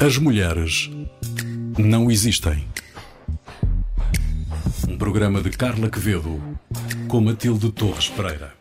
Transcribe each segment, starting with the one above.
As mulheres não existem. Um programa de Carla Quevedo com Matilde Torres Pereira.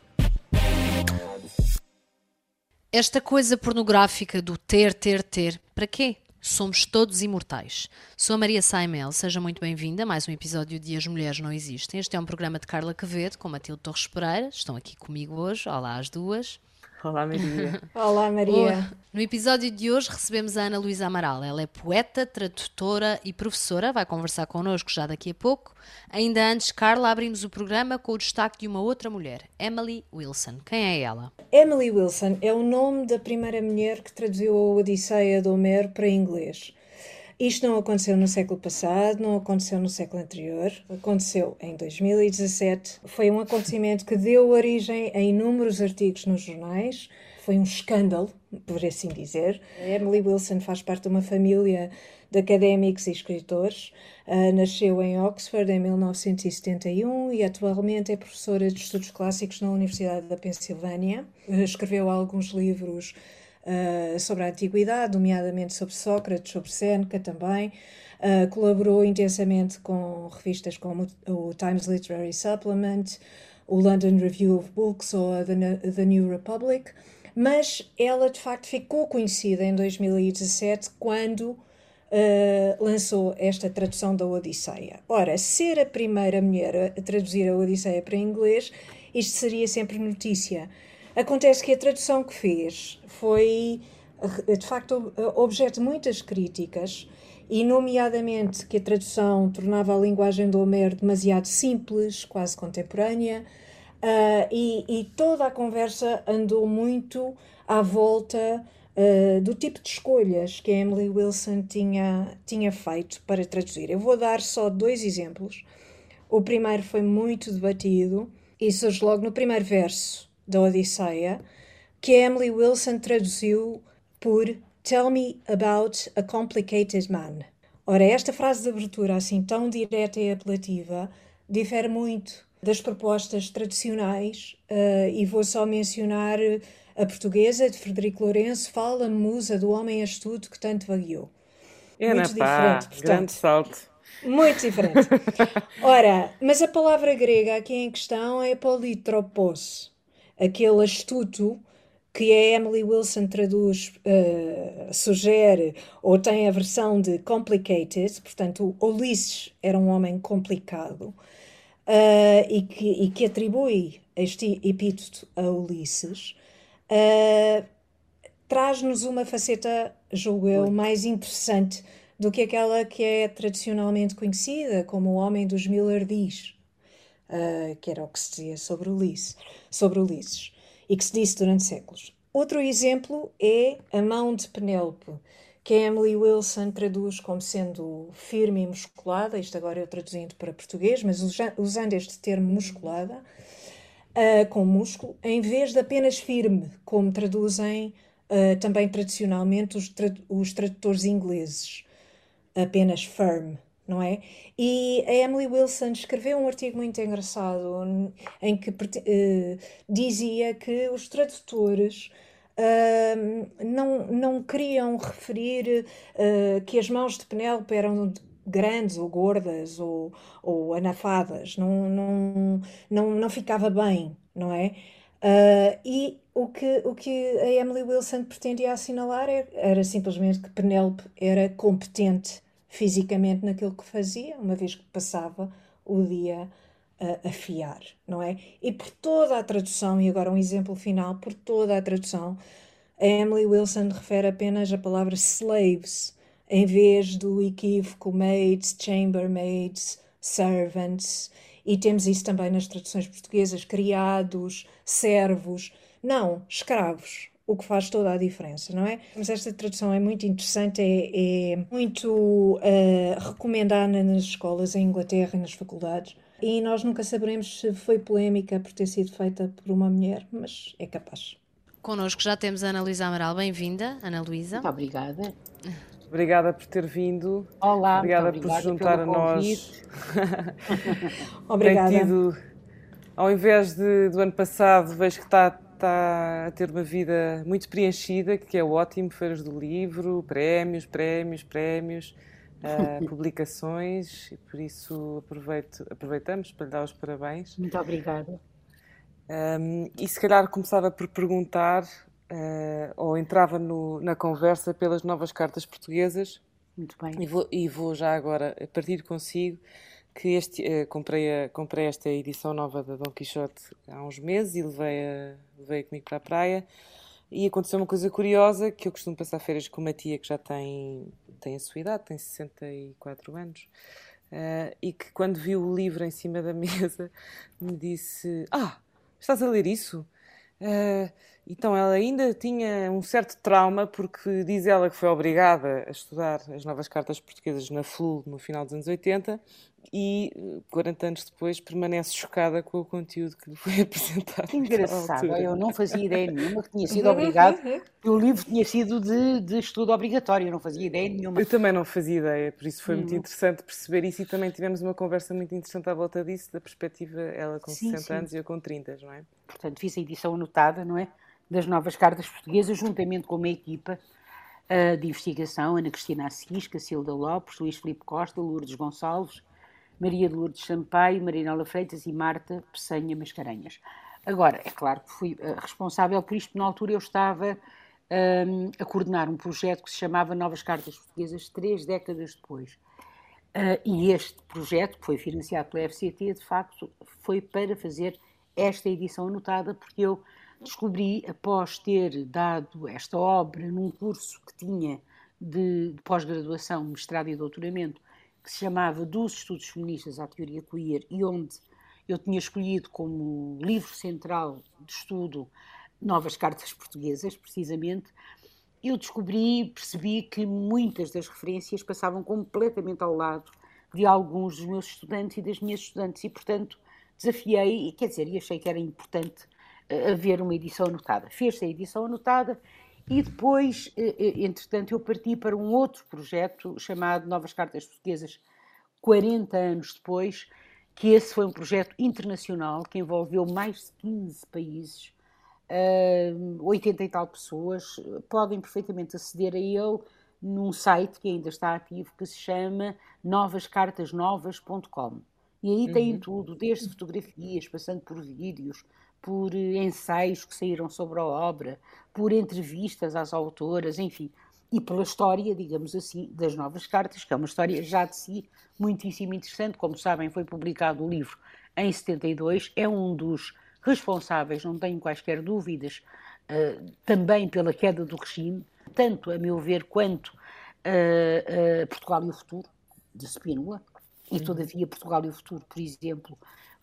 Esta coisa pornográfica do ter, ter, ter, para quê? Somos todos imortais. Sou a Maria Saimel, seja muito bem-vinda a mais um episódio de As Mulheres Não Existem. Este é um programa de Carla Quevedo com Matilde Torres Pereira. Estão aqui comigo hoje. Olá às duas. Olá, Maria. Olá, Maria. No episódio de hoje recebemos a Ana Luísa Amaral. Ela é poeta, tradutora e professora. Vai conversar connosco já daqui a pouco. Ainda antes, Carla, abrimos o programa com o destaque de uma outra mulher, Emily Wilson. Quem é ela? Emily Wilson é o nome da primeira mulher que traduziu a Odisseia de Homero para inglês. Isto não aconteceu no século passado, não aconteceu no século anterior, aconteceu em 2017. Foi um acontecimento que deu origem a inúmeros artigos nos jornais. Foi um escândalo, por assim dizer. Emily Wilson faz parte de uma família de académicos e escritores. Uh, nasceu em Oxford em 1971 e atualmente é professora de estudos clássicos na Universidade da Pensilvânia. Escreveu alguns livros uh, sobre a antiguidade, nomeadamente sobre Sócrates, sobre Seneca também. Uh, colaborou intensamente com revistas como o Times Literary Supplement, o London Review of Books ou a The, The New Republic, mas ela de facto ficou conhecida em 2017 quando uh, lançou esta tradução da Odisseia. Ora, ser a primeira mulher a traduzir a Odisseia para inglês, isto seria sempre notícia. Acontece que a tradução que fez foi, de facto, objeto de muitas críticas, e, nomeadamente, que a tradução tornava a linguagem do Homero demasiado simples, quase contemporânea, uh, e, e, toda a conversa andou muito à volta uh, do tipo de escolhas que a Emily Wilson tinha, tinha feito para traduzir. Eu vou dar só dois exemplos. O primeiro foi muito debatido e surge logo no primeiro verso da Odisseia, que Emily Wilson traduziu por Tell me about a complicated man. Ora, esta frase de abertura, assim tão direta e apelativa, difere muito das propostas tradicionais, uh, e vou só mencionar a portuguesa de Frederico Lourenço, Fala, musa do homem astuto que tanto vagueou. É, muito pá, diferente, portanto, grande salto. Muito diferente. Ora, mas a palavra grega aqui em questão é politropos, aquele astuto que a Emily Wilson traduz, uh, sugere ou tem a versão de complicated, portanto, Ulisses era um homem complicado uh, e, que, e, que, atribui este epíteto a Ulisses, uh, traz-nos uma faceta, julgo eu, mais interessante do que aquela que é tradicionalmente conhecida como o homem dos mil ardis uh, que era o que se dizia sobre Ulisses, sobre Ulisses e que se disse durante séculos. Outro exemplo é a mão de Penélope, que a Emily Wilson traduz como sendo firme e musculada, isto agora eu traduzindo para português, mas usando este termo musculada, uh, com músculo, em vez de apenas firme, como traduzem uh, também tradicionalmente os, tra os tradutores ingleses, apenas firm não é? E a Emily Wilson escreveu um artigo muito engraçado em que uh, dizia que os tradutores uh, não, não queriam referir uh, que as mãos de Penélope eram grandes ou gordas ou, ou anafadas, não, não, não, não ficava bem, não é? Uh, e o que, o que a Emily Wilson pretendia assinalar era, era simplesmente que Penélope era competente fisicamente naquilo que fazia, uma vez que passava o dia a afiar, não é? E por toda a tradução, e agora um exemplo final, por toda a tradução, a Emily Wilson refere apenas a palavra slaves, em vez do equívoco maids, chambermaids, servants, e temos isso também nas traduções portuguesas, criados, servos, não, escravos, o que faz toda a diferença, não é? Mas esta tradução é muito interessante, é, é muito uh, recomendada nas escolas em Inglaterra e nas faculdades. E nós nunca saberemos se foi polémica por ter sido feita por uma mulher, mas é capaz. Connosco já temos a Ana Luísa Amaral. Bem-vinda, Ana Luísa. Muito obrigada. Obrigada por ter vindo. Olá, obrigada, obrigada por se juntar a nós. obrigada. Tem tido, ao invés de, do ano passado, vejo que está está a ter uma vida muito preenchida, que é ótimo, feiras do livro, prémios, prémios, prémios, uh, publicações, e por isso aproveito, aproveitamos para lhe dar os parabéns. Muito obrigada. Um, e se calhar começava por perguntar, uh, ou entrava no, na conversa pelas novas cartas portuguesas. Muito bem. E vou, e vou já agora partir consigo que este, uh, comprei, a, comprei esta edição nova da Dom Quixote há uns meses e levei-a levei comigo para a praia. E aconteceu uma coisa curiosa, que eu costumo passar férias com uma tia que já tem, tem a sua idade, tem 64 anos, uh, e que quando viu o livro em cima da mesa me disse: Ah, estás a ler isso? Uh, então ela ainda tinha um certo trauma porque diz ela que foi obrigada a estudar as novas cartas portuguesas na FLU no final dos anos 80 e 40 anos depois permanece chocada com o conteúdo que lhe foi apresentado. Que engraçado, eu não fazia ideia nenhuma que tinha sido obrigado, que o livro tinha sido de, de estudo obrigatório, eu não fazia ideia nenhuma. Eu também não fazia ideia, por isso foi hum. muito interessante perceber isso e também tivemos uma conversa muito interessante à volta disso, da perspectiva, ela com sim, 60 sim. anos e eu com 30, não é? Portanto, fiz a edição anotada, não é? Das novas cartas portuguesas, juntamente com uma equipa uh, de investigação, Ana Cristina Assis, Cacilda Lopes, Luís Filipe Costa, Lourdes Gonçalves, Maria de Lourdes Sampaio, Marinela Freitas e Marta Peçanha Mascarenhas. Agora, é claro que fui uh, responsável por isto, na altura eu estava um, a coordenar um projeto que se chamava Novas Cartas Portuguesas, três décadas depois. Uh, e este projeto, que foi financiado pela FCT, de facto, foi para fazer esta edição anotada, porque eu descobri, após ter dado esta obra num curso que tinha de, de pós-graduação, mestrado e doutoramento, que se chamava Dos Estudos Feministas à Teoria Queer, e onde eu tinha escolhido como livro central de estudo Novas Cartas Portuguesas, precisamente, eu descobri, percebi que muitas das referências passavam completamente ao lado de alguns dos meus estudantes e das minhas estudantes, e, portanto, desafiei, quer dizer, e achei que era importante haver uma edição anotada. Fez-se a edição anotada e depois, eh, eh, entretanto, eu parti para um outro projeto chamado Novas Cartas Portuguesas, 40 anos depois, que esse foi um projeto internacional que envolveu mais de 15 países, 80 e tal pessoas, podem perfeitamente aceder a ele num site que ainda está ativo, que se chama novascartasnovas.com. E aí uhum. tem tudo, desde fotografias, passando por vídeos, por ensaios que saíram sobre a obra, por entrevistas às autoras, enfim, e pela história, digamos assim, das novas cartas, que é uma história já de si muitíssimo interessante. Como sabem, foi publicado o livro em 72, é um dos responsáveis, não tenho quaisquer dúvidas, uh, também pela queda do regime, tanto a meu ver quanto uh, uh, Portugal e o Futuro, de Spínola, e todavia Portugal e o Futuro, por exemplo,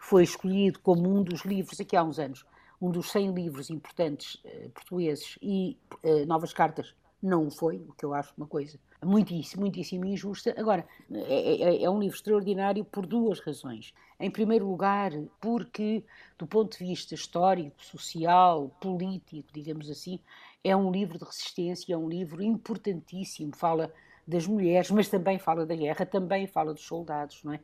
foi escolhido como um dos livros, aqui há uns anos, um dos 100 livros importantes uh, portugueses e uh, Novas Cartas não foi, o que eu acho uma coisa muitíssimo, muitíssimo injusta. Agora, é, é, é, um livro extraordinário por duas razões. Em primeiro lugar, porque, do ponto de vista histórico, social, político, digamos assim, é um livro de resistência, é um livro importantíssimo. Fala das mulheres, mas também fala da guerra, também fala dos soldados, não é?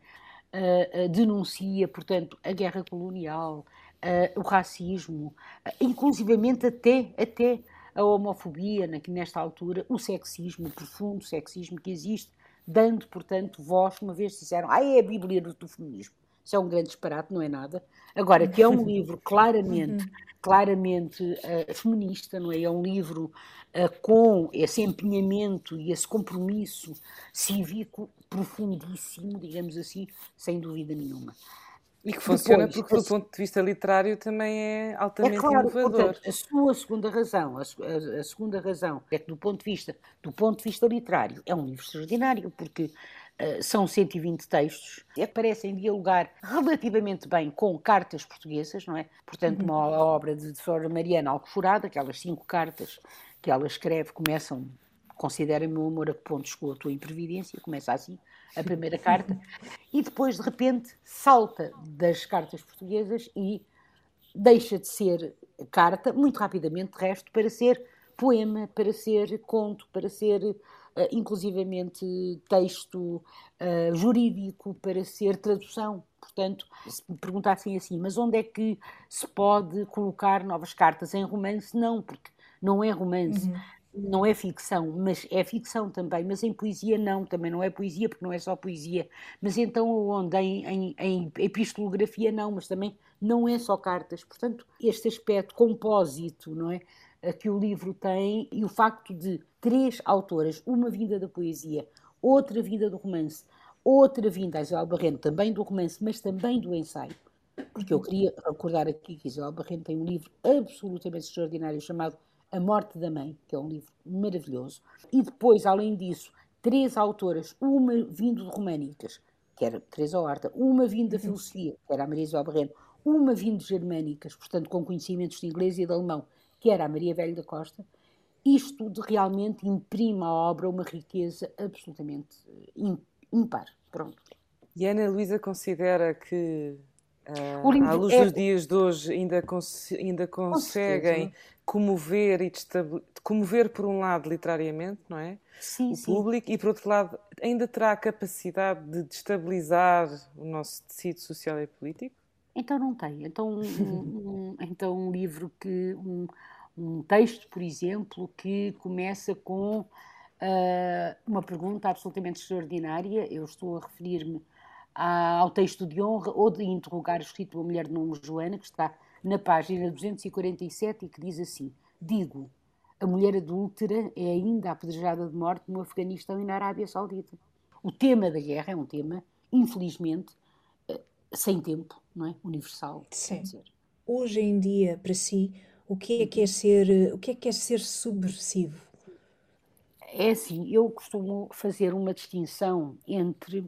Uh, denuncia, portanto, a guerra colonial, uh, o racismo, inclusivamente até, até a homofobia, na, nesta altura, o sexismo, o profundo sexismo que existe, dando, portanto, voz, uma vez disseram, ah, é a Bíblia do feminismo. Isso é um grande disparate, não é nada. Agora, que é um livro claramente, claramente uh, feminista, não é? É um livro uh, com esse empenhamento e esse compromisso cívico profundíssimo, digamos assim, sem dúvida nenhuma. E que funciona Depois, porque, do ponto de vista literário, também é altamente é claro, inovador. Portanto, a sua segunda razão, a, a, a, segunda razão é que, do ponto de vista, do ponto de vista literário, é um livro extraordinário, porque são 120 textos que parecem dialogar relativamente bem com cartas portuguesas, não é? Portanto, uhum. uma obra de, Flora Mariana Alcoforada, aquelas cinco cartas que ela escreve começam considera meu amor a que ponto chegou a tua imprevidência, começa assim a primeira carta, e depois de repente salta das cartas portuguesas e deixa de ser carta, muito rapidamente, de resto, para ser poema, para ser conto, para ser inclusivamente texto uh, jurídico, para ser tradução. Portanto, se me perguntassem assim, mas onde é que se pode colocar novas cartas? Em romance, não, porque não é romance. Uhum não é ficção, mas é ficção também, mas em poesia não, também não é poesia, porque não é só poesia. Mas então onde? Em, em, em epistolografia não, mas também não é só cartas. Portanto, este aspecto compósito, não é? Que o livro tem e o facto de três autoras, uma vinda da poesia, outra vinda do romance, outra vinda, a Isabel Barreno, também do romance, mas também do ensaio, porque eu queria recordar aqui que Isabel Barreno tem um livro absolutamente extraordinário chamado a Morte da Mãe, que é um livro maravilhoso, e depois, além disso, três autoras, uma vindo de Românicas, que era Teresa Horta, uma vindo da uhum. filosofia, que era a Maria Isabel Barreno, uma vindo de Germânicas, portanto com conhecimentos de inglês e de alemão, que era a Maria Velho da Costa, isto de realmente imprime à obra uma riqueza absolutamente eh, impar. Pronto. E Ana Luísa considera que, uh, à luz é... dos dias de hoje, ainda, cons ainda conseguem comover e comover por um lado literariamente, não é? Sim, o sim. público e por outro lado ainda terá a capacidade de destabilizar o nosso tecido social e político? Então não tem. Então um, um, então um livro que um, um, texto, por exemplo, que começa com uh, uma pergunta absolutamente extraordinária. Eu estou a referir-me ao texto de honra ou de interrogar escrito pela mulher de nome Joana, que está na página 247 e que diz assim: Digo, a mulher adúltera é ainda apedrejada de morte no Afeganistão e na Arábia Saudita. O tema da guerra é um tema, infelizmente, eh, sem tempo, não é? Universal. Sim. Hoje em dia, para si, o que é que é ser, o que é que é ser subversivo? É assim, eu costumo fazer uma distinção entre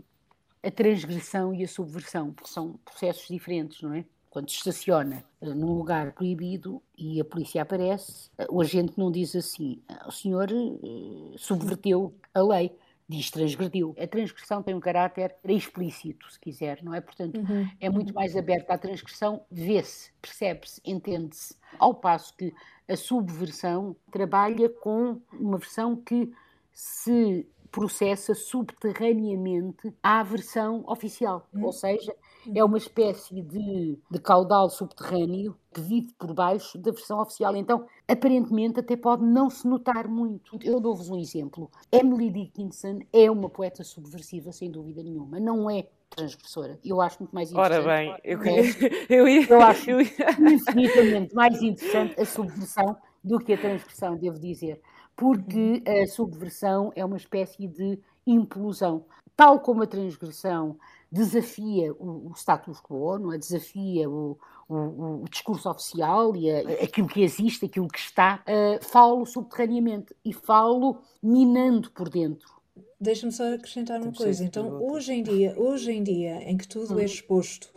a transgressão e a subversão, porque são processos diferentes, não é? quando estaciona eh, num lugar proibido e a polícia aparece, eh, o agente não diz assim: ah, o senhor uh, subverteu a lei, diz transgrediu. A transgressão tem um caráter explícito, se quiser, não é? Portanto, uhum. é muito mais aberta à transgressão, vê-se, percebe-se, entende-se. Ao passo que a subversão trabalha com uma versão que se processa subterraneamente à versão oficial, uhum. ou seja, é uma espécie de, de caudal subterrâneo que vive por baixo da versão oficial. Então, aparentemente, até pode não se notar muito. Eu dou-vos um exemplo. Emily Dickinson é uma poeta subversiva, sem dúvida nenhuma. Não é transgressora. Eu acho muito mais interessante. Ora bem, eu, eu, ia, eu acho eu infinitamente mais interessante a subversão do que a transgressão, devo dizer. Porque a subversão é uma espécie de implosão. Tal como a transgressão desafia o, o status quo, não é? desafia o, o, o discurso oficial e a, aquilo que existe, aquilo que está, uh, falo subterraneamente e falo minando por dentro. Deixa-me só acrescentar uma coisa. Então, hoje em dia, hoje em dia, em que tudo é exposto,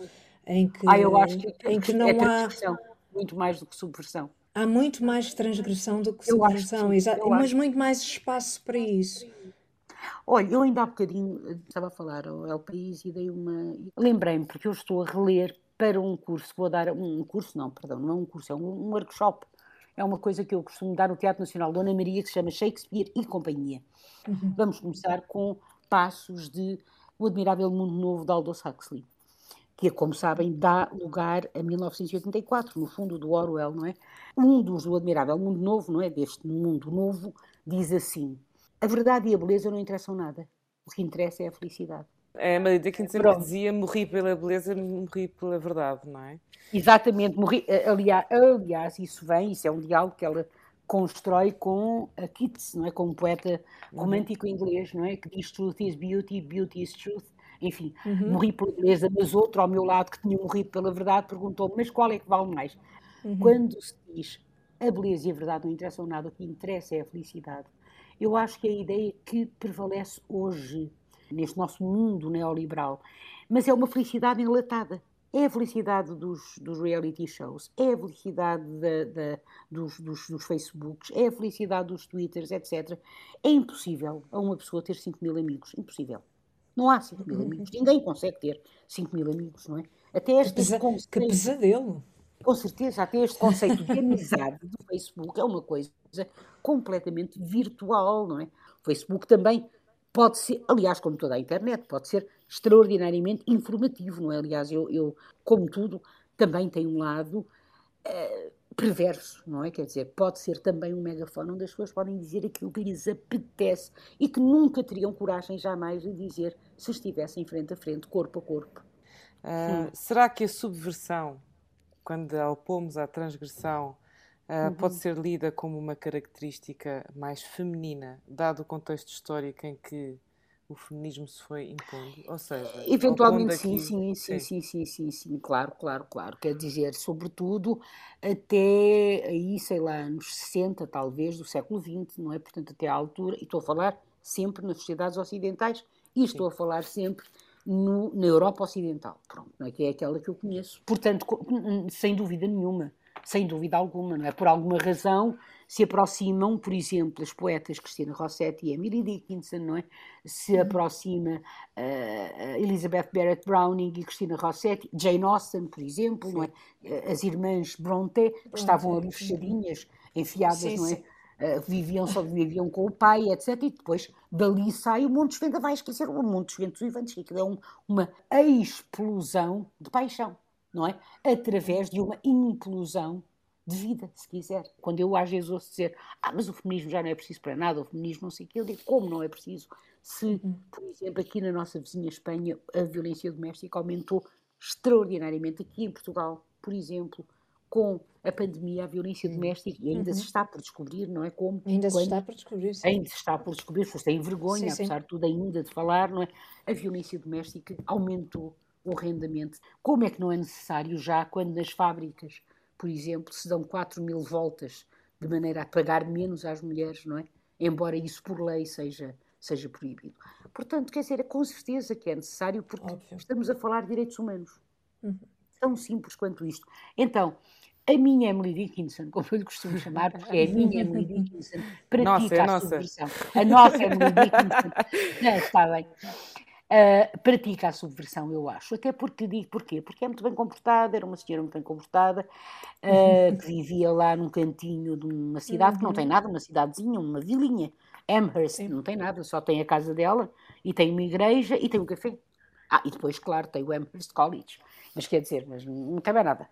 em que, ah, eu acho que, em que não é há muito mais do que subversão. Há muito mais transgressão do que subversão, mas muito mais espaço para isso. Olha, eu ainda há bocadinho eh, estava a falar ao El País e dei uma. Lembrei-me, porque eu estou a reler para um curso, vou dar um curso, não, perdão, não é um curso, é um, um workshop. É uma coisa que eu costumo dar no Teatro Nacional Dona Maria, que se chama Shakespeare e Companhia. Uhum. Vamos começar com passos de O Admirável Mundo Novo de Aldous Huxley, que, como sabem, dá lugar a 1984, no fundo do Orwell, não é? Um dos do Admirável Mundo Novo, não é? Deste mundo novo, diz assim: a verdade e a beleza não interessam nada. O que interessa é a felicidade. É, Maria Dickinson sempre dizia morri pela beleza, morri pela verdade, não é? Exatamente, morri, aliás, aliás, isso vem, isso é um diálogo que ela constrói com a Keats, não é? Com um poeta uhum. romântico inglês, não é? Que diz truth is beauty, beauty is truth. Enfim, uhum. morri pela beleza, mas outro ao meu lado que tinha morrido pela verdade perguntou mas qual é que vale mais? Uhum. Quando se diz a beleza e a verdade não interessam nada, o que interessa é a felicidade. Eu acho que é a ideia que prevalece hoje, neste nosso mundo neoliberal, mas é uma felicidade enlatada. É a felicidade dos, dos reality shows, é a felicidade da, da, dos, dos, dos, Facebooks, é a felicidade dos Twitters, etc. É impossível a uma pessoa ter 5 mil amigos. Impossível. Não há 5 mil amigos. Ninguém consegue ter 5 mil amigos, não é? Até este que, pesa que pesadelo. Com certeza, até este conceito de amizade do Facebook é uma coisa completamente virtual, não é? O Facebook também pode ser, aliás, como toda a internet, pode ser extraordinariamente informativo, não é? Aliás, eu, eu como tudo, também tem um lado uh, perverso, não é? Quer dizer, pode ser também um megafone onde as pessoas podem dizer aquilo que lhes apetece e que nunca teriam coragem jamais de dizer se estivessem frente a frente, corpo a corpo. Uh, será que a subversão, quando a opomos à transgressão, uh, uhum. pode ser lida como uma característica mais feminina, dado o contexto histórico em que o feminismo se foi impondo? Ou seja, eventualmente sim, sim, sim, sim, sim, sim, sim, claro, claro, claro. Quer dizer, sobretudo até aí, sei lá, anos 60, talvez, do século XX, não é? Portanto, até à altura, e estou a falar sempre nas sociedades ocidentais, e estou a falar sempre no, na Europa Ocidental, pronto, não é? que é aquela que eu conheço. Portanto, sem dúvida nenhuma, sem dúvida alguma, não é? Por alguma razão se aproximam, por exemplo, as poetas Cristina Rossetti e Emily Dickinson, não é? Se uhum. aproxima uh, Elizabeth Barrett Browning e Cristina Rossetti, Jane Austen, por exemplo, sim. não é? Eh, as irmãs Bronte, que estavam ali fechadinhas, enfiadas, sim, não é? Uh, viviam só viviam com o pai, etc. E depois dali sai o Montes Vendavais, quer dizer, o Montes Ventos Vivantes, que é um, uma explosão de paixão, não é? Através de uma implosão de vida, se quiser. Quando eu às vezes ouço dizer, ah, mas o feminismo já não é preciso para nada, o feminismo não sei o quê, eu digo, como não é preciso? Se, por exemplo, aqui na nossa vizinha Espanha, a violência doméstica aumentou extraordinariamente, aqui em Portugal, por exemplo, com a pandemia, a violência doméstica, e ainda uhum. se está por descobrir, não é? Como? Ainda se está por descobrir, sim. Ainda se está por descobrir, as pessoas têm vergonha, sim, apesar sim. de tudo, ainda de falar, não é? A violência doméstica aumentou horrendamente. Como é que não é necessário já, quando nas fábricas por exemplo, se dão 4 mil voltas de maneira a pagar menos às mulheres, não é? Embora isso por lei seja, seja proibido. Portanto, quer dizer, com certeza que é necessário, porque Óbvio. estamos a falar de direitos humanos. Uhum. Tão simples quanto isto. Então, a minha Emily Dickinson, como eu lhe costumo chamar, porque é a minha Emily Dickinson, pratica nossa, é a, nossa. subversão. A nossa Emily Dickinson. Não, está bem uh, pratica a subversão, eu acho. Até porque digo porquê? Porque é muito bem comportada, era uma senhora muito bem comportada, uh, que vivia lá num cantinho de uma cidade que não tem uhum. nada, uma cidadezinha, uma vilinha. Amherst não tem nada, só tem a casa dela e tem uma igreja e tem um café. Ah, e depois, claro, tem o Amherst College. Mas quer dizer, mas não tem mais nada.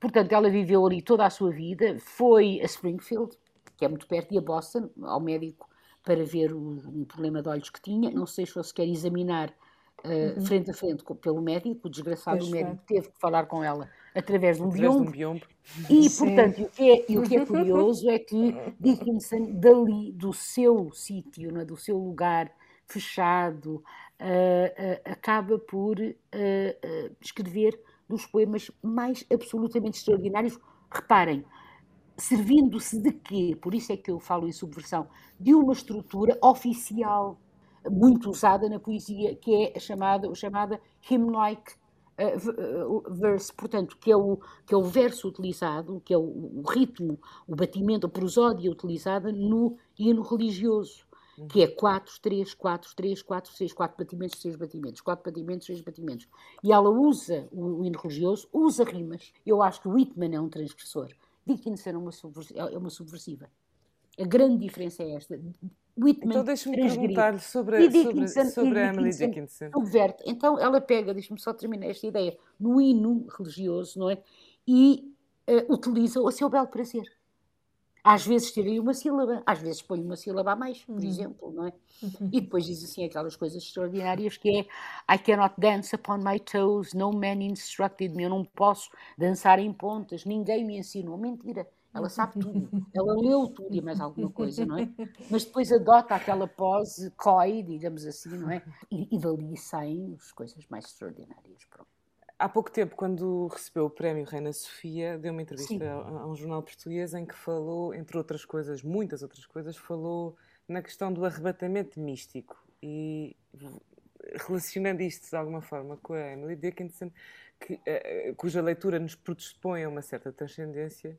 Portanto, ela viveu ali toda a sua vida, foi a Springfield, que é muito perto, e a Boston, ao médico para ver o, um problema de olhos que tinha. Não se deixou sequer examinar uh, uhum. frente a frente com, pelo médico. O desgraçado pois médico foi. teve que falar com ela através de um biombo. Um E, Sim. portanto, o que, é, o que é curioso é que Dickinson, dali, do seu sítio, é, do seu lugar fechado, acaba por escrever dos poemas mais absolutamente extraordinários. Reparem, servindo-se de quê? Por isso é que eu falo em subversão, de uma estrutura oficial muito usada na poesia, que é a chamada, chamada hymn-like verse, portanto, que é, o, que é o verso utilizado, que é o, o ritmo, o batimento, a prosódia utilizada no hino religioso, que é 4, 3, 4, 3, 4, 6, 4 batimentos, 6 batimentos, 4 batimentos, 6 batimentos. E ela usa o, o hino religioso, usa rimas. Eu acho que Whitman é um transgressor. Dickinson é uma, é uma subversiva. A grande diferença é esta. Whitman então deixa-me perguntar-lhe sobre, sobre, sobre a Emily Dickinson. Subverte. Então ela pega, deixa-me só terminar esta ideia, no hino religioso, não é? E uh, utiliza o seu belo prazer. Às vezes tira uma sílaba, às vezes põe uma sílaba a mais, por uhum. exemplo, não é? Uhum. E depois diz assim aquelas coisas extraordinárias que é I cannot dance upon my toes, no man instructed me, eu não posso dançar em pontas, ninguém me ensinou. Mentira, ela sabe tudo, ela leu tudo e mais alguma coisa, não é? Mas depois adota aquela pose coy, digamos assim, não é? E, e dali saem as coisas mais extraordinárias, pronto há pouco tempo, quando recebeu o prémio Reina Sofia, deu uma entrevista a, a, um jornal português em que falou, entre outras coisas, muitas outras coisas, falou na questão do arrebatamento místico. E relacionando isto de alguma forma com a Emily Dickinson, que, uh, cuja leitura nos predispõe a uma certa transcendência,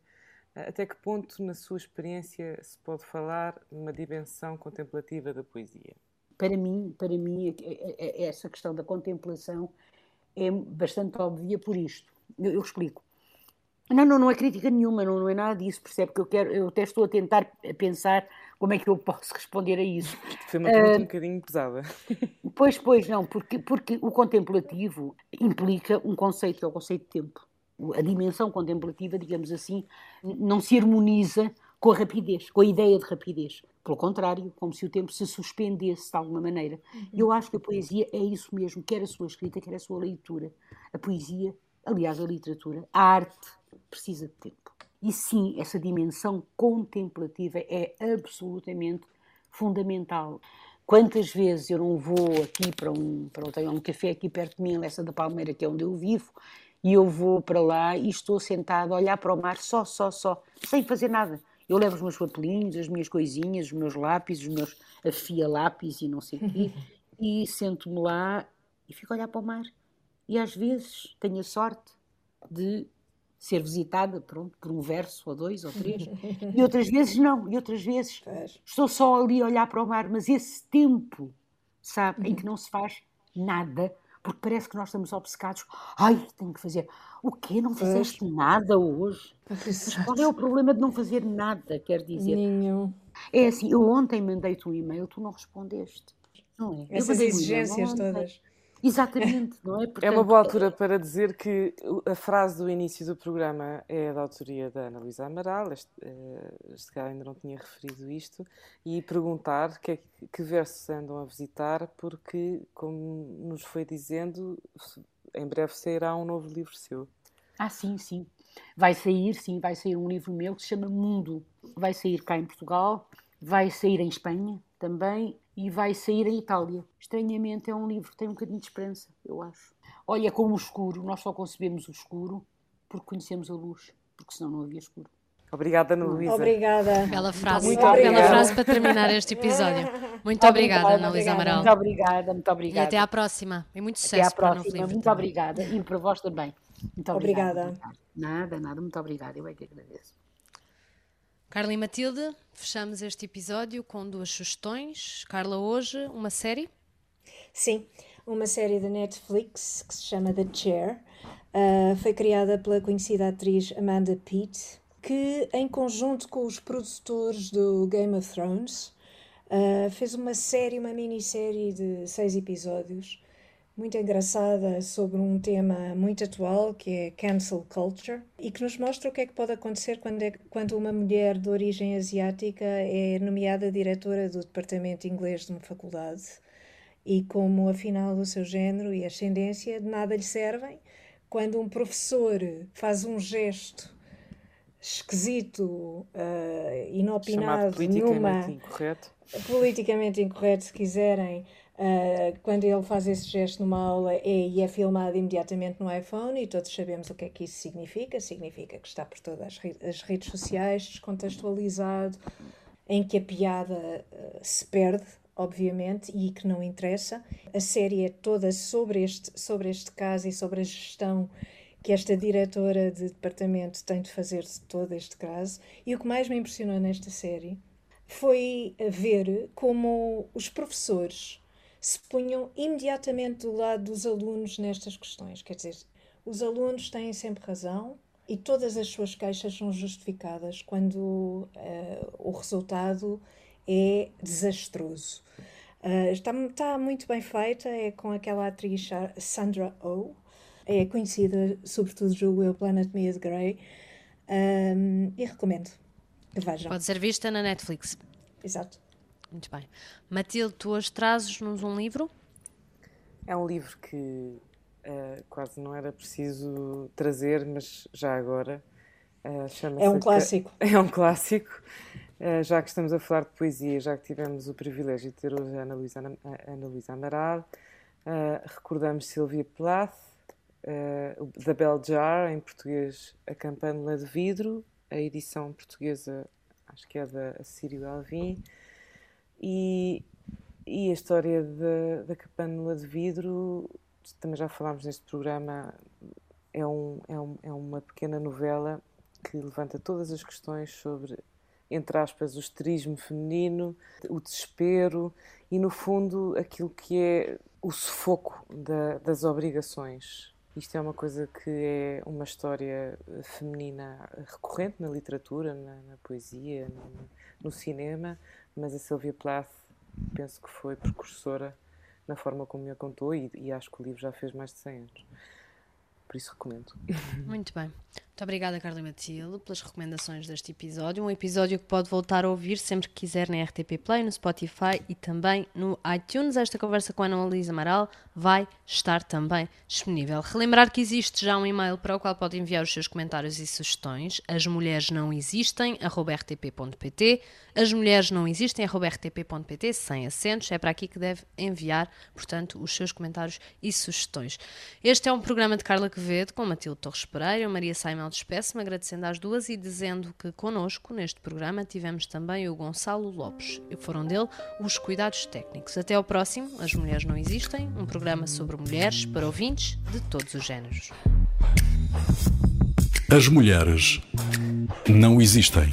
uh, até que ponto, na sua experiência, se pode falar numa dimensão contemplativa da poesia? Para mim, para mim, essa questão da contemplação é bastante óbvia por isto. Eu, eu explico. Não, não, não é crítica nenhuma, não, não é nada disso, percebe que eu quero, eu até estou a tentar pensar como é que eu posso responder a isso. Foi uma pergunta uh, um bocadinho pesada. Pois, pois, não, porque, porque o contemplativo implica um conceito, que é o conceito de tempo. A dimensão contemplativa, digamos assim, não se harmoniza com a rapidez, com a ideia de rapidez. Pelo contrário, como se o tempo se suspendesse de alguma maneira. Uhum. Eu acho que a poesia é isso mesmo, quer a sua escrita, quer a sua leitura. A poesia, aliás, a literatura, a arte, precisa de tempo. E sim, essa dimensão contemplativa é absolutamente fundamental. Quantas vezes eu não vou aqui para um, para um, tenho um café aqui perto de mim, Lessa da Palmeira, que é onde eu vivo, e eu vou para lá e estou sentado a olhar para o mar só, só, só, sem fazer nada eu levo os meus papelinhos, as minhas coisinhas, os meus lápis, os meus afia-lápis e não sei o quê, e sento-me lá e fico a olhar para o mar. E às vezes tenho a sorte de ser visitada pronto, por um verso ou dois ou três, e outras vezes não, e outras vezes estou só ali a olhar para o mar, mas esse tempo, sabe, em que não se faz nada, porque parece que nós estamos obcecados. Ai, tenho que fazer. O quê? Não fizeste pois. nada hoje? Mas qual é o problema de não fazer nada? Quer dizer. Nenhum. É assim, eu ontem mandei-te um e-mail, tu não respondeste. Não é? Essas exigências todas. Exatamente, não é? Portanto, é uma boa altura para dizer que a frase do início do programa é da autoria da Ana Luísa Amaral, este, eh, este cara ainda não tinha referido isto, e perguntar que, que versos andam a visitar, porque, como nos foi dizendo, em breve sairá um novo livro seu. Ah, sim, sim. Vai sair, sim, vai sair um livro meu que se chama Mundo. Vai sair cá em Portugal, vai sair em Espanha também e vai sair em Itália. Estranhamente, é um livro que tem um bocadinho de esperança, eu acho. Olha, como o escuro, nós só concebemos o escuro porque conhecemos a luz, porque senão não havia escuro. Obrigada, Ana Luísa. Obrigada. Bela frase, muito bela frase para terminar este episódio. Muito obrigada, Ana Luísa Amaral. Muito obrigada, muito obrigada. E até à próxima. E muito sucesso até à próxima. Muito também. obrigada. E para vós também. Muito obrigada. obrigada. Nada, nada. Muito obrigada. Eu é que agradeço. Carla e Matilde, fechamos este episódio com duas sugestões. Carla, hoje, uma série? Sim, uma série da Netflix que se chama The Chair. Uh, foi criada pela conhecida atriz Amanda Peet, que, em conjunto com os produtores do Game of Thrones, uh, fez uma série, uma minissérie de seis episódios muito engraçada sobre um tema muito atual que é cancel culture e que nos mostra o que é que pode acontecer quando, é, quando uma mulher de origem asiática é nomeada diretora do departamento inglês de uma faculdade e como afinal o seu género e ascendência de nada lhe servem quando um professor faz um gesto esquisito, uh, inopinado, politicamente numa, incorreto. politicamente incorreto, se quiserem, Uh, quando ele faz esse gesto numa aula é, e é filmado imediatamente no iPhone e todos sabemos o que é que isso significa. Significa que está por todas as, re as redes sociais, descontextualizado, em que a piada uh, se perde, obviamente, e que não interessa. A série é toda sobre este, sobre este caso e sobre a gestão que esta diretora de departamento tem de fazer de todo este caso. E o que mais me impressionou nesta série foi ver como os professores se punham imediatamente do lado dos alunos nestas questões. Quer dizer, os alunos têm sempre razão e todas as suas queixas são justificadas quando uh, o resultado é desastroso. Uh, está, está muito bem feita, é com aquela atriz Sandra Oh, é conhecida sobretudo, julgo eu, pela Anatomia de Grey, um, e recomendo que vejam. Pode ser vista na Netflix. Exato. Muito bem. Matilde, tu hoje trazes-nos um livro? É um livro que uh, quase não era preciso trazer, mas já agora. Uh, é um clássico. É um clássico. Uh, já que estamos a falar de poesia, já que tivemos o privilégio de ter hoje a Ana Luísa, Ana Luísa Amaral, uh, recordamos Silvia Plath, uh, da Bell Jar, em português A Campânula de Vidro, a edição portuguesa, acho que é da Sírio Alvim, e, e a história da, da capânula de vidro, também já falámos neste programa, é, um, é, um, é uma pequena novela que levanta todas as questões sobre, entre aspas, o esterismo feminino, o desespero e, no fundo, aquilo que é o sufoco da, das obrigações. Isto é uma coisa que é uma história feminina recorrente na literatura, na, na poesia, no, no, cinema, mas a Sylvia Plath penso que foi precursora na forma como me a contou e, e acho que o livro já fez mais de 100 anos. Por isso recomendo. Muito bem. Muito obrigada, Carla Matilde, pelas recomendações deste episódio. Um episódio que pode voltar a ouvir sempre que quiser na RTP Play, no Spotify e também no iTunes. Esta conversa com a Ana Luísa Amaral vai estar também disponível. Relembrar que existe já um e-mail para o qual pode enviar os seus comentários e sugestões. As mulheres não existem, rtp.pt. As mulheres não existem, rtp.pt, sem acentos. É para aqui que deve enviar, portanto, os seus comentários e sugestões. Este é um programa de Carla Quevedo com Matilde Torres Pereira, Maria Simon final despeço-me agradecendo às duas e dizendo que connosco neste programa tivemos também o Gonçalo Lopes e foram dele os cuidados técnicos. Até ao próximo, As Mulheres Não Existem, um programa sobre mulheres para ouvintes de todos os géneros. As mulheres não existem.